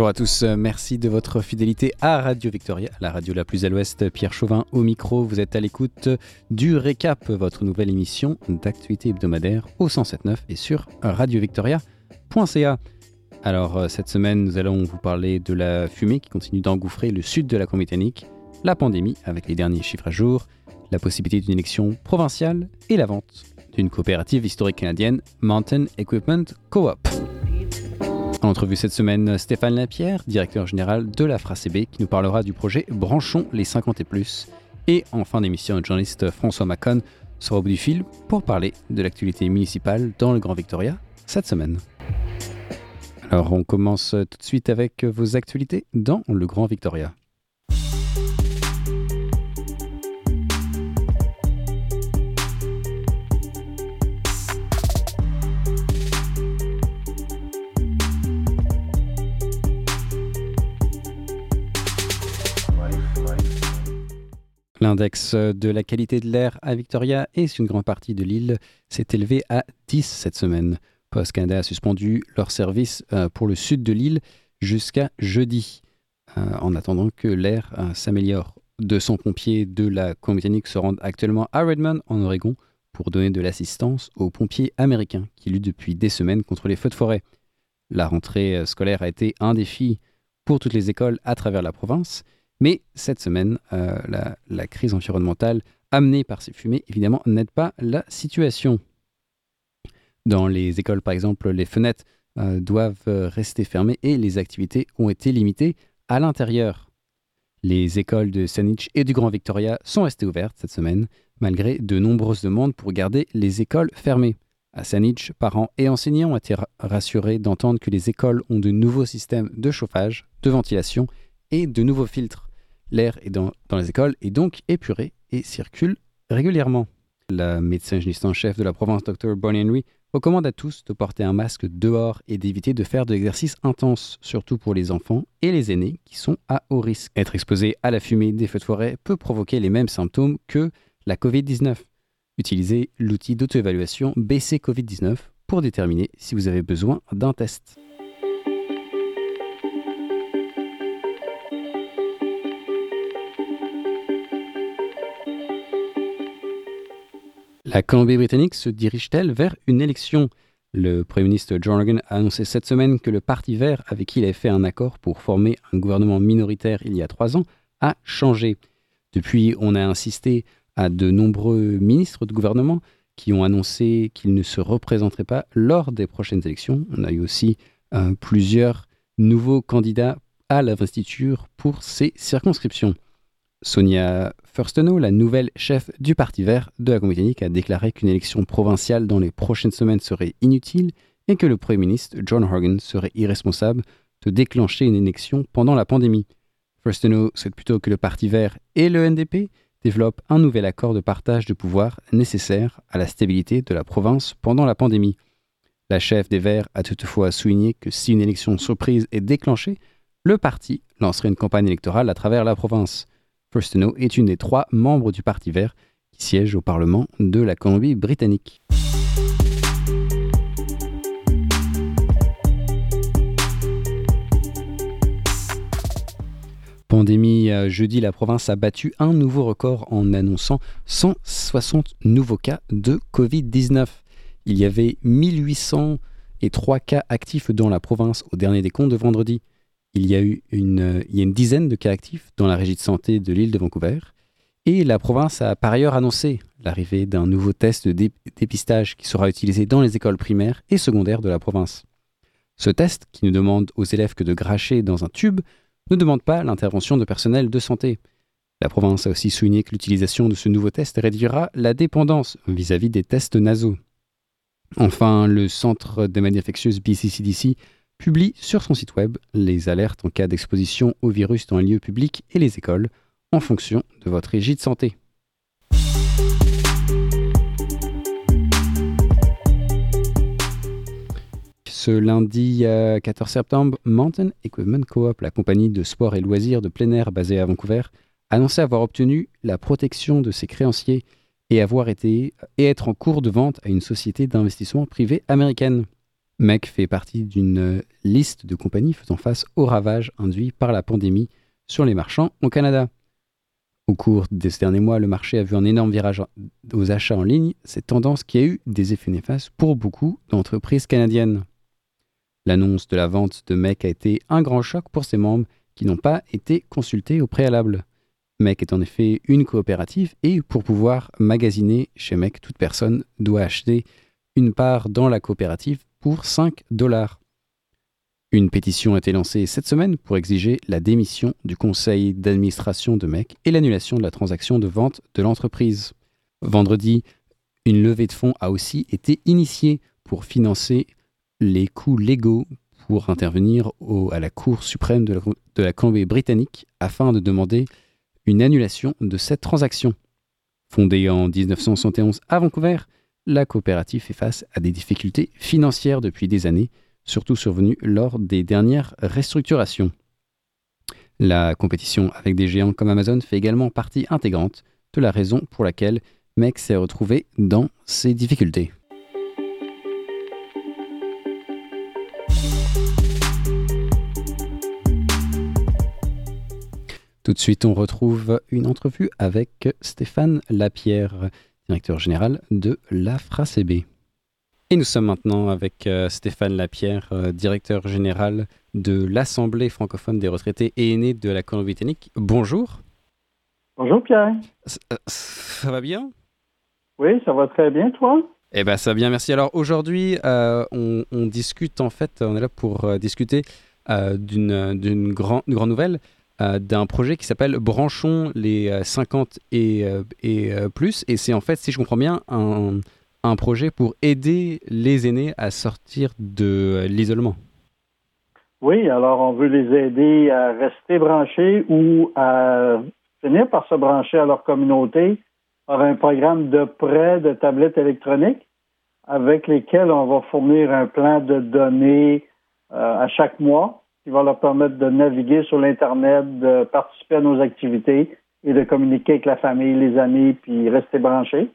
Bonjour à tous, merci de votre fidélité à Radio Victoria, la radio la plus à l'ouest. Pierre Chauvin au micro, vous êtes à l'écoute du Récap, votre nouvelle émission d'actualité hebdomadaire au 107.9 et sur radiovictoria.ca. Alors euh, cette semaine, nous allons vous parler de la fumée qui continue d'engouffrer le sud de la Colombie-Britannique, la pandémie avec les derniers chiffres à jour, la possibilité d'une élection provinciale et la vente d'une coopérative historique canadienne, Mountain Equipment Co-op. En entrevue cette semaine, Stéphane Lapierre, directeur général de la FRACB, qui nous parlera du projet Branchons les 50 et plus. Et en fin d'émission, le journaliste François Macon sera au bout du fil pour parler de l'actualité municipale dans le Grand Victoria cette semaine. Alors on commence tout de suite avec vos actualités dans le Grand Victoria. L'index de la qualité de l'air à Victoria et sur une grande partie de l'île s'est élevé à 10 cette semaine. Post Canada a suspendu leur service euh, pour le sud de l'île jusqu'à jeudi, euh, en attendant que l'air euh, s'améliore. 200 pompiers de la Colombie-Britannique se rendent actuellement à Redmond, en Oregon, pour donner de l'assistance aux pompiers américains qui luttent depuis des semaines contre les feux de forêt. La rentrée scolaire a été un défi pour toutes les écoles à travers la province, mais cette semaine, euh, la, crise environnementale amenée par ces fumées, évidemment, n'aide pas la situation. Dans les écoles, par exemple, les fenêtres euh, doivent rester fermées et les activités ont été limitées à l'intérieur. Les écoles de Saanich et du Grand Victoria sont restées ouvertes cette semaine, malgré de nombreuses demandes pour garder les écoles fermées. À Saanich, parents et enseignants ont été rassurés d'entendre que les écoles ont de nouveaux systèmes de chauffage, de ventilation et de nouveaux filtres. L'air est dans, les écoles est donc épuré et circule régulièrement. La médecin hygiéniste en chef de la province, Dr. Bonnie Henry, recommande à tous de porter un masque dehors et d'éviter de faire de l'exercice intense, surtout pour les enfants et les aînés qui sont à haut risque. Être exposé à la fumée des feux de forêt peut provoquer les mêmes symptômes que la COVID-19. Utilisez l'outil d'auto-évaluation BC COVID-19 pour déterminer si vous avez besoin d'un test. La Colombie-Britannique se dirige-t-elle vers une élection? Le Premier ministre John Horgan a annoncé cette semaine que le Parti vert, avec qui il avait fait un accord pour former un gouvernement minoritaire il y a trois ans, a changé. Depuis, on a insisté à de nombreux ministres de gouvernement qui ont annoncé qu'ils ne se représenteraient pas lors des prochaines élections. On a eu aussi euh, plusieurs nouveaux candidats à l'investiture pour ces circonscriptions. Sonia Furstenau, la nouvelle chef du Parti vert de la Comédie, a déclaré qu'une élection provinciale dans les prochaines semaines serait inutile et que le Premier ministre John Horgan serait irresponsable de déclencher une élection pendant la pandémie. Furstenau souhaite plutôt que le Parti vert et le NDP développent un nouvel accord de partage de pouvoir nécessaire à la stabilité de la province pendant la pandémie. La chef des Verts a toutefois souligné que si une élection surprise est déclenchée, le parti lancerait une campagne électorale à travers la province. Firstino est une des trois membres du Parti vert qui siège au Parlement de la Colombie-Britannique. Pandémie, euh, jeudi, la province a battu un nouveau record en annonçant 160 nouveaux cas de Covid-19. Il y avait 1803 cas actifs dans la province au dernier décompte de vendredi il y a eu une, dizaine de cas actifs dans la régie de santé de l'île de Vancouver. Et la province a par ailleurs annoncé l'arrivée d'un nouveau test de dépistage qui sera utilisé dans les écoles primaires et secondaires de la province. Ce test, qui ne demande aux élèves que de cracher dans un tube, ne demande pas l'intervention de personnel de santé. La province a aussi souligné que l'utilisation de ce nouveau test réduira la dépendance vis-à-vis -vis des tests nasaux. Enfin, le Centre des maladies infectieuses BCCDC publie sur son site web les alertes en cas d'exposition au virus dans les lieux publics et les écoles, en fonction de votre régie de santé. Ce lundi 14 septembre, Mountain Equipment Co-op, la compagnie de sport et loisirs de plein air basée à Vancouver, annonçait avoir obtenu la protection de ses créanciers et avoir été et être en cours de vente à une société d'investissement privée américaine. MEC fait partie d'une liste de compagnies faisant face aux ravages induits par la pandémie sur les marchands au Canada. Au cours de ces derniers mois, le marché a vu un énorme virage aux achats en ligne, cette tendance qui a eu des effets néfastes pour beaucoup d'entreprises canadiennes. L'annonce de la vente de MEC a été un grand choc pour ses membres qui n'ont pas été consultés au préalable. MEC est en effet une coopérative et pour pouvoir magasiner chez MEC, toute personne doit acheter une part dans la coopérative pour 5 dollars. Une pétition a été lancée cette semaine pour exiger la démission du conseil d'administration de MEC et l'annulation de la transaction de vente de l'entreprise. Vendredi, une levée de fonds a aussi été initiée pour financer les coûts légaux pour intervenir à la Cour suprême de la, de la Colombie-Britannique afin de demander une annulation de cette transaction. Fondée en 1971 à Vancouver, la coopérative fait face à des difficultés financières depuis des années, surtout survenues lors des dernières restructurations. La compétition avec des géants comme Amazon fait également partie intégrante de la raison pour laquelle MEC s'est retrouvé dans ces difficultés. Tout de suite, on retrouve une entrevue avec Stéphane Lapierre, directeur général de la FRACB. Et nous sommes maintenant avec euh, Stéphane Lapierre, euh, directeur général de l'Assemblée francophone des retraités et aînés de la Colombie-Britannique. Bonjour. Bonjour Pierre. Euh, ça, va bien? Oui, ça va très bien, toi? Eh bien, ça va bien, merci. Alors aujourd'hui, on, discute, en fait, on est là pour discuter d'une grande nouvelle. Euh, d'un projet qui s'appelle Branchons les 50 euh, et, euh, et plus. Et c'est en fait, si je comprends bien, un, un projet pour aider les aînés à sortir de l'isolement. Oui, alors on veut les aider à rester branchés ou à finir par se brancher à leur communauté par un programme de prêt de tablettes électroniques avec lesquels on va fournir un plan de données à chaque mois qui va leur permettre de naviguer sur l'Internet, de participer à nos activités et de communiquer avec la famille, les amis, puis rester branchés.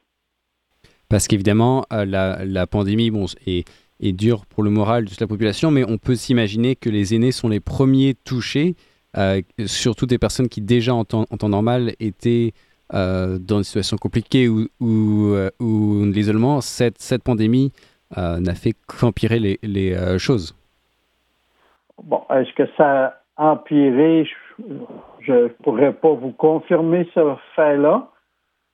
Parce qu'évidemment, euh, la, pandémie est, dure pour le moral de toute la population, mais on peut s'imaginer que les aînés sont les premiers touchés, euh, surtout des personnes qui déjà en temps, normal étaient euh, dans une situation compliquée ou, ou, l'isolement. Cette, pandémie n'a fait qu'empirer les choses. Est-ce que ça a empiré? Je ne pourrais pas vous confirmer ce fait-là.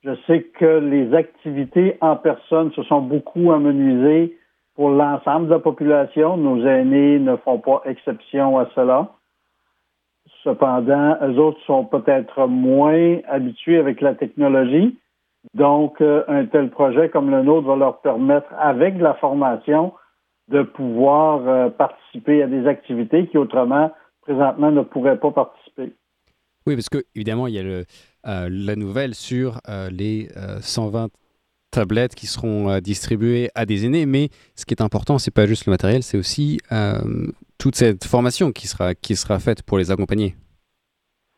Je sais que les activités en personne se sont beaucoup amenuisées pour l'ensemble de la population. Nos aînés ne font pas exception à cela. Cependant, eux autres sont peut-être moins habitués avec la technologie. Donc, euh, un tel projet comme le nôtre va leur permettre, avec la formation, de pouvoir euh, participer à des activités qui autrement, présentement, ne pourraient pas participer. Oui, parce que évidemment, il y a le, euh, la nouvelle sur euh, les 120 tablettes qui seront distribuées à des aînés, mais ce qui est important, c'est pas juste le matériel, c'est aussi toute cette formation qui sera, qui sera faite pour les accompagner.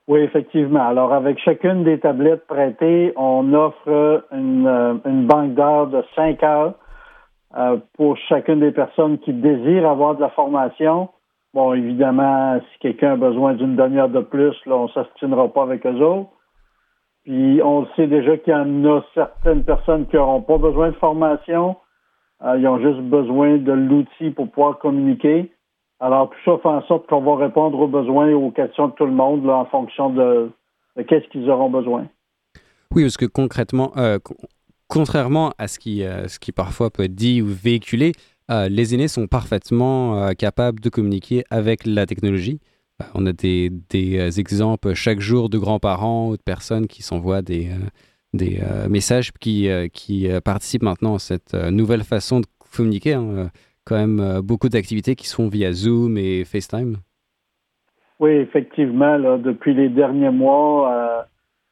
Oui, effectivement. Alors, avec chacune des tablettes prêtées, on offre une, une banque d'heures de 5 heures euh, pour chacune des personnes qui désirent avoir de la formation. Bon, évidemment, si quelqu'un a besoin d'une demi-heure de plus, là, on ne s'astinera pas avec eux autres. Puis on sait déjà qu'il y en a certaines personnes qui n'auront pas besoin de formation. Euh, ils ont juste besoin de l'outil pour pouvoir communiquer. Alors, tout ça fait en sorte qu'on va répondre aux besoins et aux questions de tout le monde là, en fonction de, qu'est-ce qu'ils auront besoin. Oui, parce que concrètement, euh, contrairement à ce qui, euh, ce qui parfois peut être dit ou véhiculé, euh, les aînés sont parfaitement euh, capables de communiquer avec la technologie. on a des, exemples chaque jour de grands-parents ou de personnes qui s'envoient des, messages qui, participent maintenant à cette nouvelle façon de communiquer. Hein. Quand même beaucoup d'activités qui se font via Zoom et FaceTime. Oui, effectivement, depuis les derniers mois,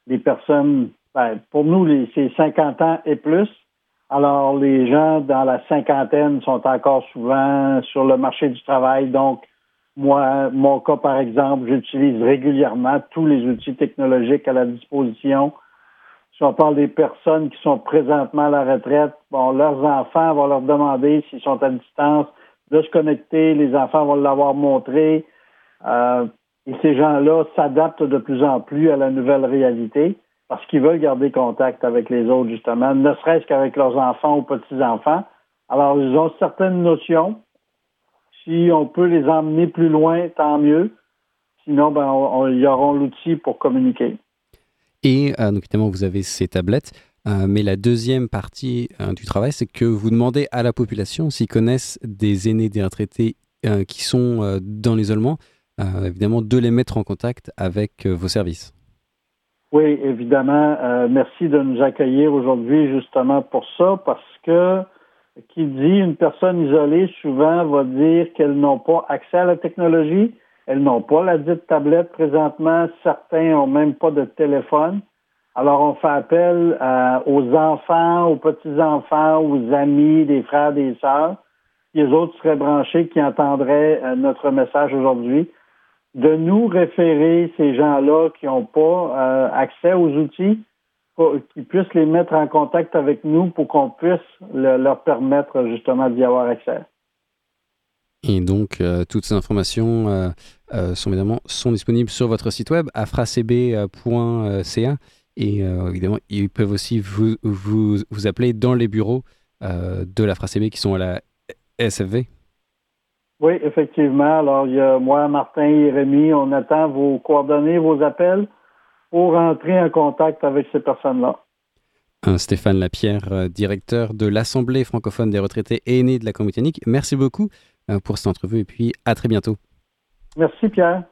les personnes ben, pour nous, c'est 50 ans et plus. Alors, les gens dans la cinquantaine sont encore souvent sur le marché du travail. Donc, moi, mon cas, par exemple, j'utilise régulièrement tous les outils technologiques à la disposition. Si on parle des personnes qui sont présentement à la retraite, bon, leurs enfants vont leur demander s'ils sont à distance de se connecter. Les enfants vont l'avoir montré. Euh, et ces gens-là s'adaptent de plus en plus à la nouvelle réalité parce qu'ils veulent garder contact avec les autres, justement, ne serait-ce qu'avec leurs enfants ou petits-enfants. Alors, ils ont certaines notions. Si on peut les emmener plus loin, tant mieux. Sinon, ben, ils auront l'outil pour communiquer. Et euh, donc, évidemment, vous avez ces tablettes. Euh, mais la deuxième partie euh, du travail, c'est que vous demandez à la population s'ils connaissent des aînés, des retraités qui sont dans l'isolement, évidemment, de les mettre en contact avec vos services. Oui, évidemment. merci de nous accueillir aujourd'hui justement pour ça, parce que qui dit une personne isolée souvent va dire qu'elles n'ont pas accès à la technologie, elles n'ont pas la dite tablette présentement, certains n'ont même pas de téléphone. Alors, on fait appel euh, aux enfants, aux petits-enfants, aux amis, des frères, des sœurs. Les autres seraient branchés qui entendraient euh, notre message aujourd'hui. De nous référer ces gens-là qui n'ont pas euh, accès aux outils, qu'ils puissent les mettre en contact avec nous pour qu'on puisse leur permettre justement d'y avoir accès. Et donc, toutes ces informations sont évidemment sont disponibles sur votre site web afracb.ca. Et euh, évidemment, ils peuvent aussi vous, vous, vous, appeler dans les bureaux euh, de la FRACB qui sont à la SFV. Oui, effectivement. Alors, il y a moi, Martin et Rémi, on attend vos coordonnées, vos appels pour entrer en contact avec ces personnes-là. Stéphane Lapierre, euh, directeur de l'Assemblée francophone des retraités et aînés de la Colombie-Britannique. Merci beaucoup pour cette entrevue et puis à très bientôt. Merci Pierre.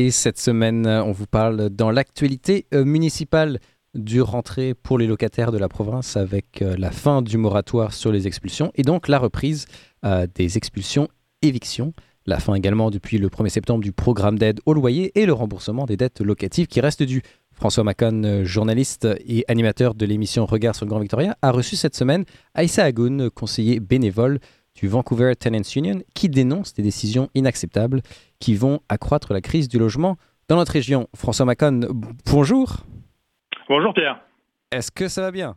Et cette semaine, on vous parle dans l'actualité euh, municipale du rentrée pour les locataires de la province avec euh, la fin du moratoire sur les expulsions et donc la reprise euh, des expulsions évictions. La fin également depuis le 1er septembre du programme d'aide au loyer et le remboursement des dettes locatives qui restent dues. François Macon, journaliste et animateur de l'émission Regard sur le Grand Victoria, a reçu cette semaine Aïssa Agoun, conseiller bénévole du Vancouver Tenants Union, qui dénonce des décisions inacceptables qui vont accroître la crise du logement dans notre région. François Macon, bonjour. Bonjour Pierre. Est-ce que ça va bien?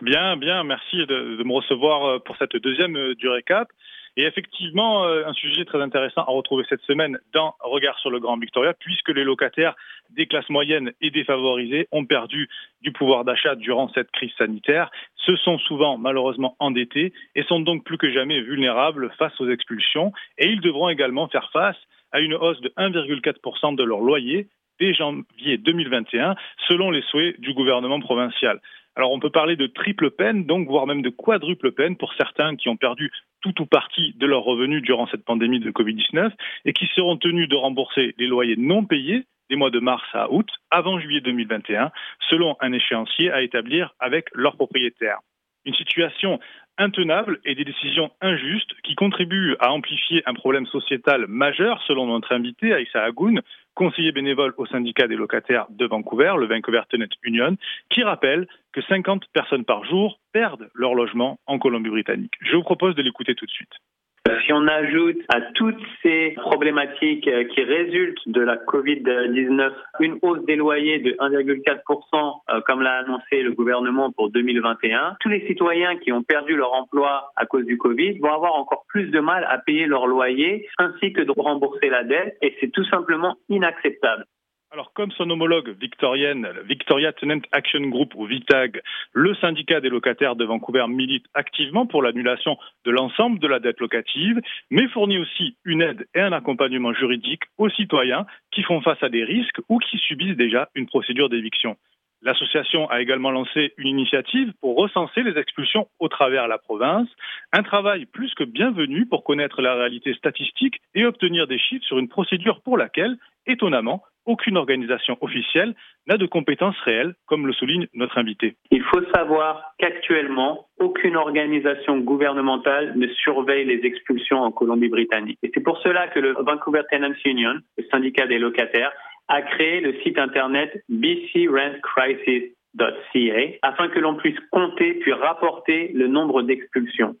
Bien, bien, merci de, me recevoir euh, pour cette deuxième euh, du récap. Et effectivement, euh, un sujet très intéressant à retrouver cette semaine dans Regard sur le Grand Victoria, puisque les locataires des classes moyennes et défavorisées ont perdu du pouvoir d'achat durant cette crise sanitaire, se sont souvent malheureusement endettés et sont donc plus que jamais vulnérables face aux expulsions. Et ils devront également faire face à une hausse de 1,4% de leur loyer dès janvier 2021, selon les souhaits du gouvernement provincial. Alors on peut parler de triple peine, donc voire même de quadruple peine pour certains qui ont perdu tout ou partie de leurs revenus durant cette pandémie de Covid-19 et qui seront tenus de rembourser les loyers non payés des mois de mars à août avant juillet 2021, selon un échéancier à établir avec leurs propriétaires. Une situation intenable et des décisions injustes qui contribuent à amplifier un problème sociétal majeur, selon notre invité, Aïssa Agoun, conseiller bénévole au syndicat des locataires de Vancouver, le Vancouver Tenant Union, qui rappelle que 50 personnes par jour perdent leur logement en Colombie-Britannique. Je vous propose de l'écouter tout de suite. Si on ajoute à toutes ces problématiques euh, qui résultent de la Covid-19 une hausse des loyers de 1,4%, euh, comme l'a annoncé le gouvernement pour 2021, tous les citoyens qui ont perdu leur emploi à cause du Covid vont avoir encore plus de mal à payer leur loyer ainsi que de rembourser la dette et c'est tout simplement inacceptable. Alors, comme son homologue victorienne, Victoria Tenant Action Group ou VITAG, le syndicat des locataires de Vancouver milite activement pour l'annulation de l'ensemble de la dette locative, mais fournit aussi une aide et un accompagnement juridique aux citoyens qui font face à des risques ou qui subissent déjà une procédure d'éviction. L'association a également lancé une initiative pour recenser les expulsions au travers la province, un travail plus que bienvenu pour connaître la réalité statistique et obtenir des chiffres sur une procédure pour laquelle, étonnamment, aucune organisation officielle n'a de compétences réelles, comme le souligne notre invité. Il faut savoir qu'actuellement, aucune organisation gouvernementale ne surveille les expulsions en Colombie-Britannique. Et c'est pour cela que le Vancouver Tenants Union, le syndicat des locataires, a créé le site internet BC Rent Crisis afin que l'on puisse compter puis rapporter le nombre d'expulsions.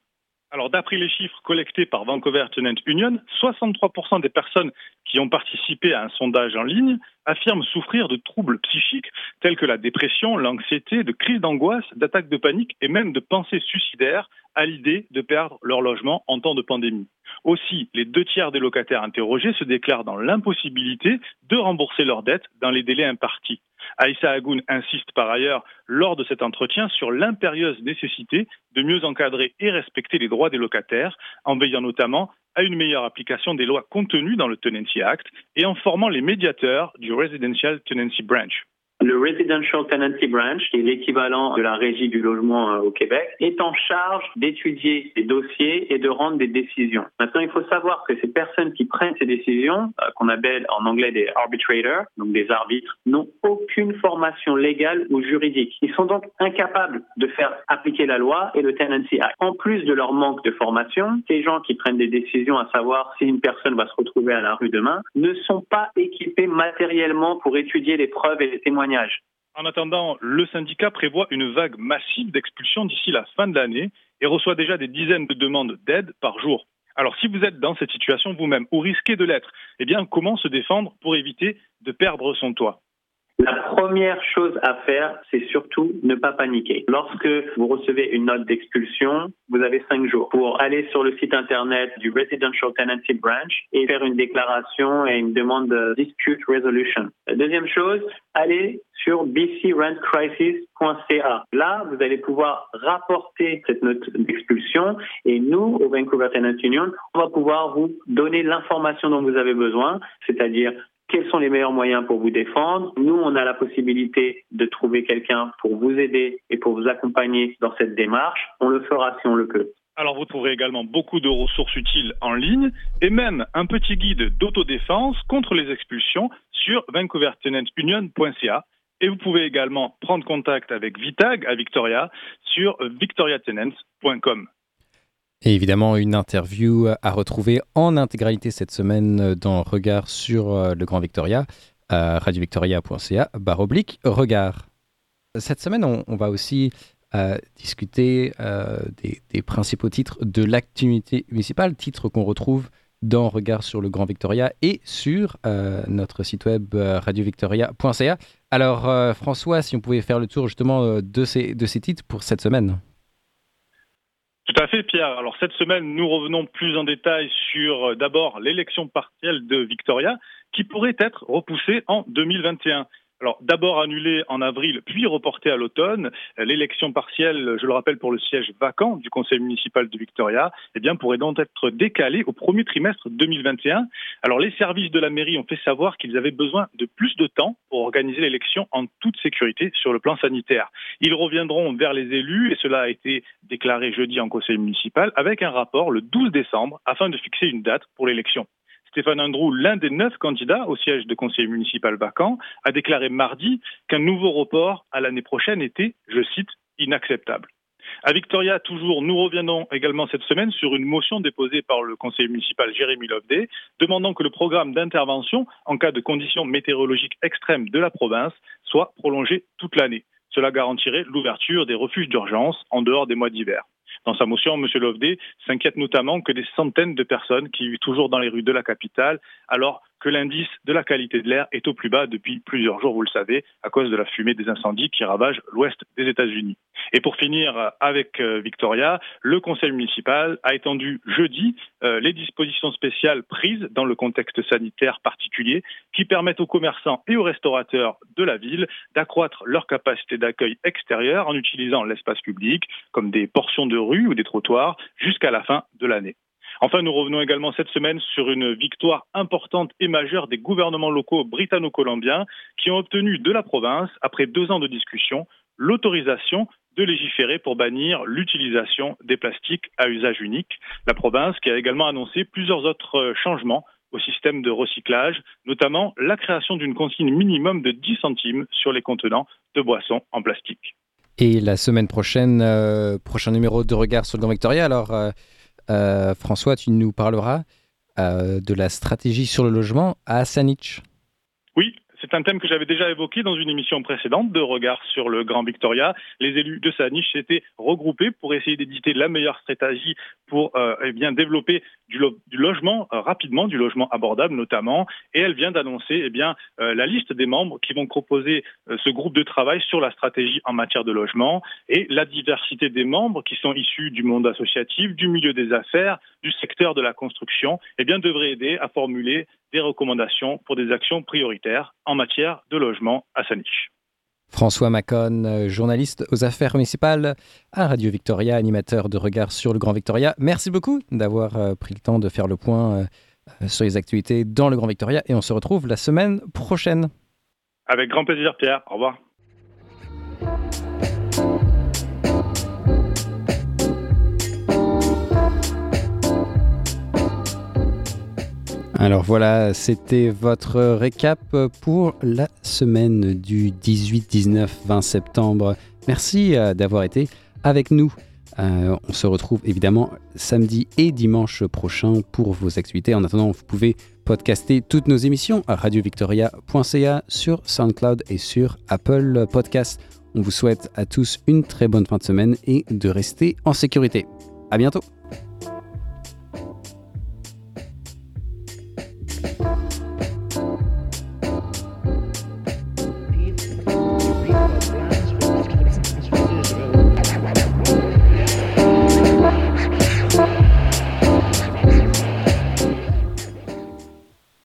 Alors, d'après les chiffres collectés par Vancouver Tenant Union, 63% des personnes qui ont participé à un sondage en ligne affirment souffrir de troubles psychiques tels que la dépression, l'anxiété, de crises d'angoisse, d'attaques de panique et même de pensées suicidaires à l'idée de perdre leur logement en temps de pandémie. Aussi, les deux tiers des locataires interrogés se déclarent dans l'impossibilité de rembourser leurs dettes dans les délais impartis. Aïssa Agoun insiste par ailleurs lors de cet entretien sur l'impérieuse nécessité de mieux encadrer et respecter les droits des locataires, en veillant notamment à une meilleure application des lois contenues dans le Tenancy Act et en formant les médiateurs du Residential Tenancy Branch. Le Residential Tenancy Branch, qui est l'équivalent de la régie du logement euh, au Québec, est en charge d'étudier les dossiers et de rendre des décisions. Maintenant, il faut savoir que ces personnes qui prennent ces décisions, euh, qu'on appelle en anglais des arbitrators, donc des arbitres, n'ont aucune formation légale ou juridique. Ils sont donc incapables de faire appliquer la loi et le Tenancy Act. En plus de leur manque de formation, ces gens qui prennent des décisions à savoir si une personne va se retrouver à la rue demain ne sont pas équipés matériellement pour étudier les preuves et les témoignages en attendant, le syndicat prévoit une vague massive d'expulsions d'ici la fin de l'année et reçoit déjà des dizaines de demandes d'aide par jour. Alors si vous êtes dans cette situation vous-même ou risquez de l'être, eh bien comment se défendre pour éviter de perdre son toit? La première chose à faire, c'est surtout ne pas paniquer. Lorsque vous recevez une note d'expulsion, vous avez cinq jours pour aller sur le site internet du Residential Tenancy Branch et faire une déclaration et une demande de dispute resolution. La deuxième chose, allez sur bcrentcrisis.ca. Là, vous allez pouvoir rapporter cette note d'expulsion et nous, au Vancouver Tenant Union, on va pouvoir vous donner l'information dont vous avez besoin, c'est-à-dire quels sont les meilleurs moyens pour vous défendre. Nous, on a la possibilité de trouver quelqu'un pour vous aider et pour vous accompagner dans cette démarche. On le fera si on le peut. Alors vous trouverez également beaucoup de ressources utiles en ligne et même un petit guide d'autodéfense contre les expulsions sur vancouvertenantunion.ca. Et vous pouvez également prendre contact avec Vitag à Victoria sur victoriatenants.com. Et évidemment, une interview à retrouver en intégralité cette semaine dans Regard sur euh, le Grand Victoria, radiovictoria.ca, barre Regard. Cette semaine, on, va aussi euh, discuter euh, des, principaux titres de l'activité municipale, titres qu'on retrouve dans Regard sur le Grand Victoria et sur notre site web radiovictoria.ca. Alors, François, si on pouvait faire le tour justement de ces titres pour cette semaine. Tout à fait, Pierre. Alors cette semaine, nous revenons plus en détail sur euh, d'abord l'élection partielle de Victoria, qui pourrait être repoussée en 2021. Alors d'abord annulé en avril, puis reporté à l'automne. L'élection partielle, je le rappelle, pour le siège vacant du conseil municipal de Victoria, eh bien, pourrait donc être décalée au premier trimestre 2021. Alors les services de la mairie ont fait savoir qu'ils avaient besoin de plus de temps pour organiser l'élection en toute sécurité sur le plan sanitaire. Ils reviendront vers les élus, et cela a été déclaré jeudi en conseil municipal, avec un rapport le 12 décembre afin de fixer une date pour l'élection. Stéphane Andrew, l'un des neuf candidats au siège de conseiller municipal vacant, a déclaré mardi qu'un nouveau report à l'année prochaine était, je cite, inacceptable. À Victoria, toujours, nous reviendrons également cette semaine sur une motion déposée par le conseiller municipal Jérémy Loveday, demandant que le programme d'intervention en cas de conditions météorologiques extrêmes de la province soit prolongé toute l'année. Cela garantirait l'ouverture des refuges d'urgence en dehors des mois d'hiver. Dans sa motion, M. Loveday s'inquiète notamment que des centaines de personnes qui vivent toujours dans les rues de la capitale, alors que l'indice de la qualité de l'air est au plus bas depuis plusieurs jours, vous le savez, à cause de la fumée des incendies qui ravagent l'ouest des États-Unis. Et pour finir avec euh, Victoria, le conseil municipal a étendu jeudi euh, les dispositions spéciales prises dans le contexte sanitaire particulier qui permettent aux commerçants et aux restaurateurs de la ville d'accroître leur capacité d'accueil extérieur en utilisant l'espace public comme des portions de rue ou des trottoirs jusqu'à la fin de l'année. Enfin, nous revenons également cette semaine sur une victoire importante et majeure des gouvernements locaux britanno-colombiens qui ont obtenu de la province, après deux ans de discussion, l'autorisation de légiférer pour bannir l'utilisation des plastiques à usage unique. La province qui a également annoncé plusieurs autres changements au système de recyclage, notamment la création d'une consigne minimum de 10 centimes sur les contenants de boissons en plastique. Et la semaine prochaine, euh, prochain numéro de Regard sur le Grand Victoria. Alors, euh, euh, François, tu nous parleras de la stratégie sur le logement à Sanich. C'est un thème que j'avais déjà évoqué dans une émission précédente de Regard sur le Grand Victoria. Les élus de sa niche s'étaient regroupés pour essayer d'éditer la meilleure stratégie pour euh, eh bien développer du, logement euh, rapidement, du logement abordable notamment. Et elle vient d'annoncer eh euh, la liste des membres qui vont proposer ce groupe de travail sur la stratégie en matière de logement et la diversité des membres qui sont issus du monde associatif, du milieu des affaires, du secteur de la construction, eh bien devrait aider à formuler des recommandations pour des actions prioritaires matière de logement à sa niche. François Macon, journaliste aux affaires municipales à Radio Victoria, animateur de Regard sur le Grand Victoria. Merci beaucoup d'avoir euh, pris le temps de faire le point euh, sur les actualités dans le Grand Victoria et on se retrouve la semaine prochaine. Avec grand plaisir Pierre, au revoir. Alors voilà, c'était votre récap pour la semaine du 18, 19, 20 septembre. Merci euh, d'avoir été avec nous. Euh, on se retrouve évidemment samedi et dimanche prochain pour vos activités. En attendant, vous pouvez podcaster toutes nos émissions à radiovictoria.ca sur SoundCloud et sur Apple Podcasts. On vous souhaite à tous une très bonne fin de semaine et de rester en sécurité. À bientôt!